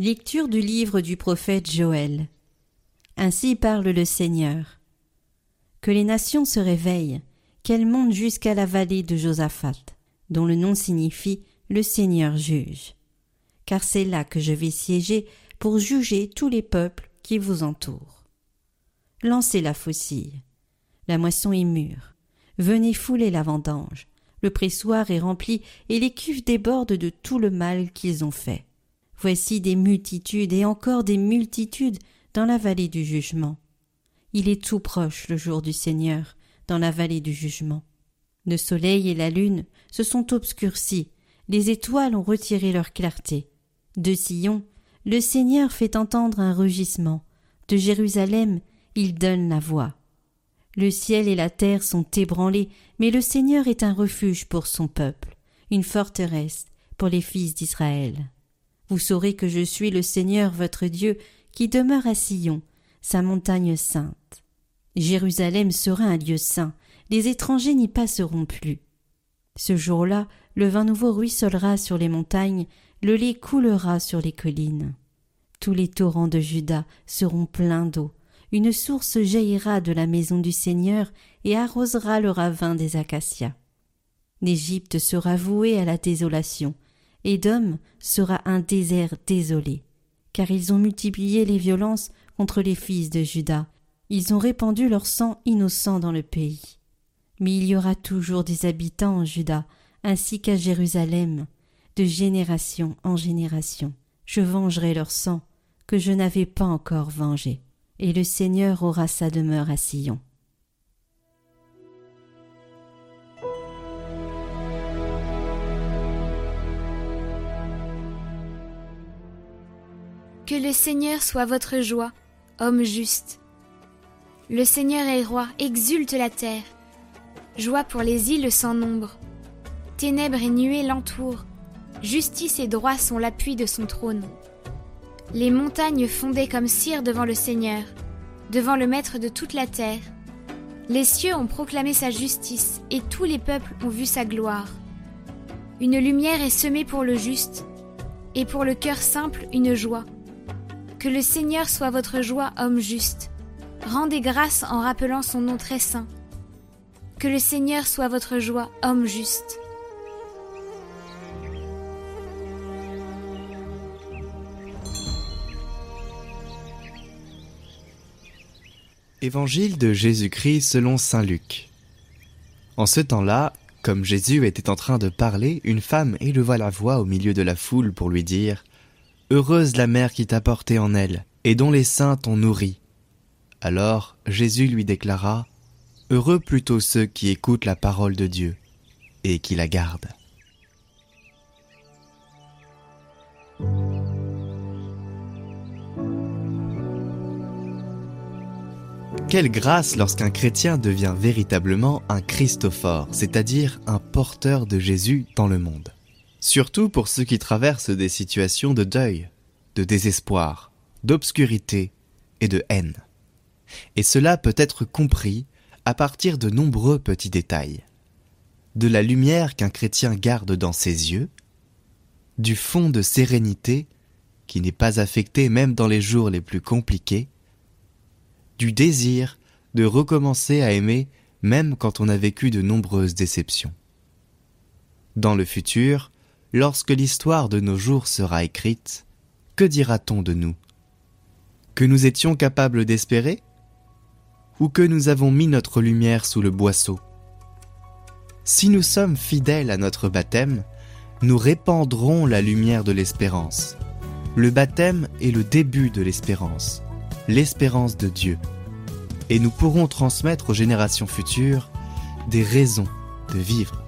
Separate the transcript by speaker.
Speaker 1: Lecture du livre du prophète Joël. Ainsi parle le Seigneur. Que les nations se réveillent, qu'elles montent jusqu'à la vallée de Josaphat, dont le nom signifie le Seigneur juge. Car c'est là que je vais siéger pour juger tous les peuples qui vous entourent. Lancez la faucille. La moisson est mûre. Venez fouler la vendange. Le pressoir est rempli et les cuves débordent de tout le mal qu'ils ont fait. Voici des multitudes et encore des multitudes dans la vallée du jugement. Il est tout proche le jour du Seigneur dans la vallée du jugement. Le soleil et la lune se sont obscurcis, les étoiles ont retiré leur clarté. De Sion, le Seigneur fait entendre un rugissement. De Jérusalem, il donne la voix. Le ciel et la terre sont ébranlés, mais le Seigneur est un refuge pour son peuple, une forteresse pour les fils d'Israël. Vous saurez que je suis le Seigneur votre Dieu, qui demeure à Sion, sa montagne sainte. Jérusalem sera un lieu saint, les étrangers n'y passeront plus. Ce jour-là, le vin nouveau ruisselera sur les montagnes, le lait coulera sur les collines. Tous les torrents de Juda seront pleins d'eau, une source jaillira de la maison du Seigneur et arrosera le ravin des acacias. L'Égypte sera vouée à la désolation, Édom sera un désert désolé, car ils ont multiplié les violences contre les fils de Juda, ils ont répandu leur sang innocent dans le pays. Mais il y aura toujours des habitants en Juda, ainsi qu'à Jérusalem, de génération en génération. Je vengerai leur sang, que je n'avais pas encore vengé et le Seigneur aura sa demeure à Sion.
Speaker 2: Que le Seigneur soit votre joie, homme juste. Le Seigneur est roi, exulte la terre. Joie pour les îles sans nombre. Ténèbres et nuées l'entourent. Justice et droit sont l'appui de son trône. Les montagnes fondaient comme cire devant le Seigneur, devant le Maître de toute la terre. Les cieux ont proclamé sa justice, et tous les peuples ont vu sa gloire. Une lumière est semée pour le juste, et pour le cœur simple une joie. Que le Seigneur soit votre joie, homme juste. Rendez grâce en rappelant son nom très saint. Que le Seigneur soit votre joie, homme juste.
Speaker 3: Évangile de Jésus-Christ selon Saint Luc. En ce temps-là, comme Jésus était en train de parler, une femme éleva la voix au milieu de la foule pour lui dire Heureuse la mère qui t'a porté en elle, et dont les saints t'ont nourri. Alors Jésus lui déclara Heureux plutôt ceux qui écoutent la parole de Dieu et qui la gardent. Quelle grâce lorsqu'un chrétien devient véritablement un Christophore, c'est-à-dire un porteur de Jésus dans le monde. Surtout pour ceux qui traversent des situations de deuil, de désespoir, d'obscurité et de haine. Et cela peut être compris à partir de nombreux petits détails. De la lumière qu'un chrétien garde dans ses yeux, du fond de sérénité qui n'est pas affecté même dans les jours les plus compliqués, du désir de recommencer à aimer même quand on a vécu de nombreuses déceptions. Dans le futur, lorsque l'histoire de nos jours sera écrite, que dira-t-on de nous? Que nous étions capables d'espérer? Ou que nous avons mis notre lumière sous le boisseau? Si nous sommes fidèles à notre baptême, nous répandrons la lumière de l'espérance. Le baptême est le début de l'espérance l'espérance de Dieu, et nous pourrons transmettre aux générations futures des raisons de vivre.